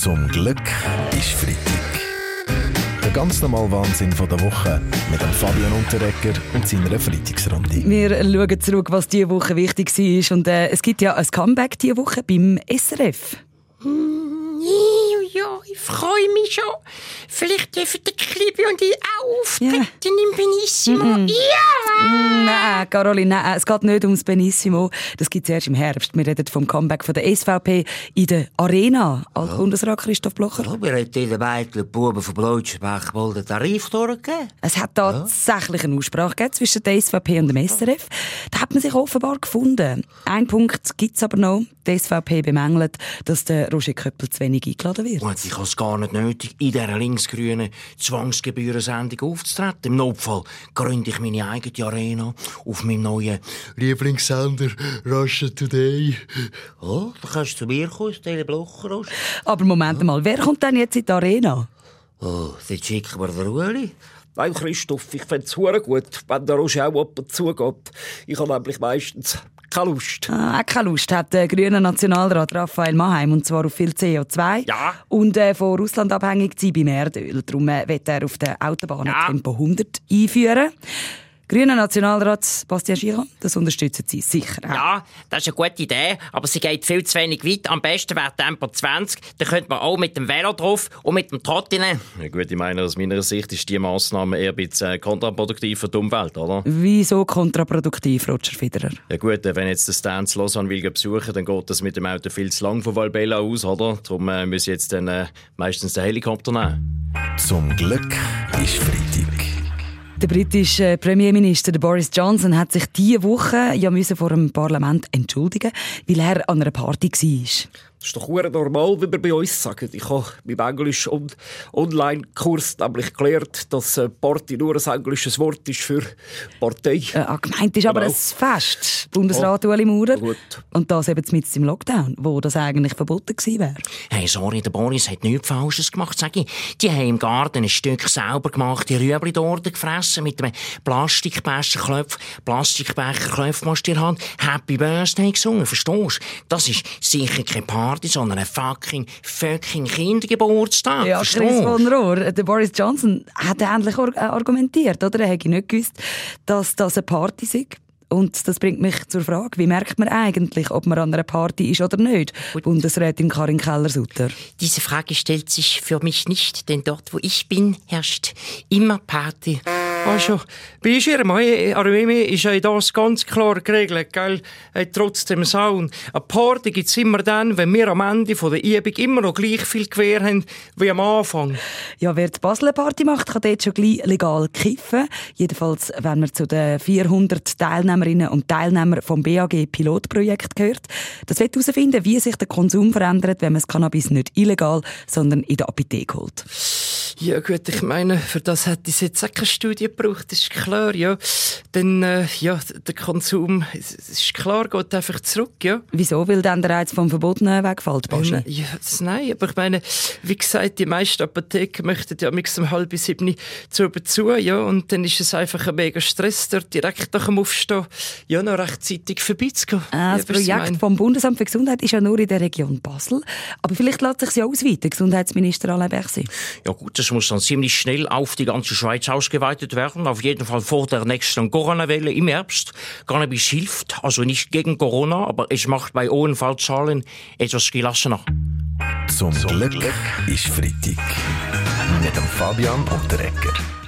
Zum Glück ist Freitag. Der ganz normale Wahnsinn von der Woche mit dem Fabian Unterrecker und seiner Freitagsrunde. Wir schauen zurück, was diese Woche wichtig war. Und äh, es gibt ja ein Comeback diese Woche beim SRF. Ja, ich freue mich schon. Vielleicht dürfen der Klibi und ich auch auftreten Ja. im Benissimo. Ja! Nein, Caroline, nein, es geht nicht ums Benissimo. Das gibt es erst im Herbst. Wir reden vom Comeback von der SVP in der Arena. Alt-Bundesrat Christoph Blocher. Ja, wir haben den und Buben von Blutschbach wohl den Tarif durchgegeben. Es hat tatsächlich eine Aussprache gegeben zwischen der SVP und dem SRF. Da hat man sich offenbar gefunden. Ein Punkt gibt es aber noch. Die SVP bemängelt, dass der Roger Köppel zu wenig eingeladen wird. Und ich habe es gar nicht nötig, in dieser linksgrünen Zwangsgebührensendung aufzutreten. Im Notfall gründe ich meine eigene Arena auf meinem neuen Lieblingssender Russia Today. Oh, da kannst du zu mir kommen, Stelle Blocher. Aber Moment mal, wer kommt denn jetzt in die Arena? Oh, dann schicken wir den Ueli. Nein, Christoph, ich fände es gut, wenn der Roger auch ab und zu geht. Ich habe nämlich meistens keine Lust. Ah, auch keine Lust hat der grüne Nationalrat Raphael Maheim, und zwar auf viel CO2. Ja. Und äh, von Russland abhängig sein beim Erdöl. Darum äh, will er auf der Autobahn Ja. Tempo 100 einführen. Grüner Nationalrat Bastian Giron, das unterstützen Sie sicher auch. Ja, das ist eine gute Idee, aber sie geht viel zu wenig weit. Am besten wäre Tempo 20. Da könnte man auch mit dem Velo drauf und mit dem Trottinen. Ja, gut, ich meine, aus meiner Sicht ist diese Massnahme eher ein bisschen äh, kontraproduktiv für die Umwelt, oder? Wieso kontraproduktiv, Roger Federer? Ja gut, äh, wenn jetzt der Stans Lausanne will besuchen, dann geht das mit dem Auto viel zu lang von Valbella aus, oder? Darum äh, muss ich jetzt dann äh, meistens den Helikopter nehmen. Zum Glück ist Freitag. Der britische Premierminister Boris Johnson hat sich diese Woche ja vor dem Parlament entschuldigen, weil er an einer Party war. Das ist doch hure normal, wie wir bei uns sagen. Ich habe beim Englisch- und Online-Kurs nämlich gelernt, dass äh, Party nur ein englisches Wort ist für Partei. Äh, ah, gemeint ist aber Genau. ein Fest, Bundesrat Ueli Maurer. gut. Und das eben mitten im Lockdown, wo das eigentlich verboten gewesen wäre. Hey, sorry, der Boris hat nichts Falsches gemacht, sag ich. Die haben im Garten ein Stück sauber gemacht, die Rüebli dort gefressen, mit einem Plastikbecher Klopf, Plastikbecher Klopf musst du in die Hand, Happy Birthday gesungen, verstehst du? Das ist sicher keine Party, sondern ein fucking, fucking Kindergeburtstag, Ja, Chris von Rohr, der Boris Johnson hat ähnlich äh, argumentiert, oder? Er hätte nicht gewusst, dass das eine Party sei. Und das bringt mich zur Frage, wie merkt man eigentlich, ob man an einer Party ist oder nicht? Bundesrätin Karin Keller-Sutter. Diese Frage stellt sich für mich nicht, denn dort, wo ich bin, herrscht immer Party. Also, bei unserer Armee ist ja das ganz klar geregelt, gell? Äh, Trotzdem Sound. Eine Party gibt's immer dann, wenn wir am Ende von der Übung immer noch gleich viel Gewehr haben wie am Anfang. Ja, wer die Basel Party macht, kann dort schon gleich legal kiffen. Jedenfalls, wenn man zu den 400 Teilnehmerinnen und Teilnehmern vom BAG Pilotprojekt gehört. Das wird herausfinden, wie sich der Konsum verändert, wenn man das Cannabis nicht illegal, sondern in der Apotheke holt. Ja gut, ich meine, für das hätte es jetzt auch keine Studie gebraucht, das ist klar, ja. Denn, äh, ja, der Konsum, es es ist klar, geht einfach zurück, ja. Wieso? Weil dann der Reiz vom Verbotenen wegfällt, Baschi? Ähm, ja, das, nein, aber ich meine, wie gesagt, die meisten Apotheken möchten ja mix um halb sieben zu zu, ja, und dann ist es einfach ein mega Stress, dort direkt nach dem Aufstehen, ja, noch rechtzeitig vorbeizugehen. Ah, das Projekt vom Bundesamt für Gesundheit ist ja nur in der Region Basel. Aber vielleicht lässt sich ja ausweiten, Gesundheitsminister Alain Berset. Ja gut, das muss dann ziemlich schnell auf die ganze Schweiz ausgeweitet werden. Auf jeden Fall vor der nächsten Corona-Welle im Herbst. Cannabis hilft, also nicht gegen Corona, aber es macht bei hohen Fallzahlen etwas gelassener. Zum Glück ist Freitag. Mit dem Fabian und der Ecker.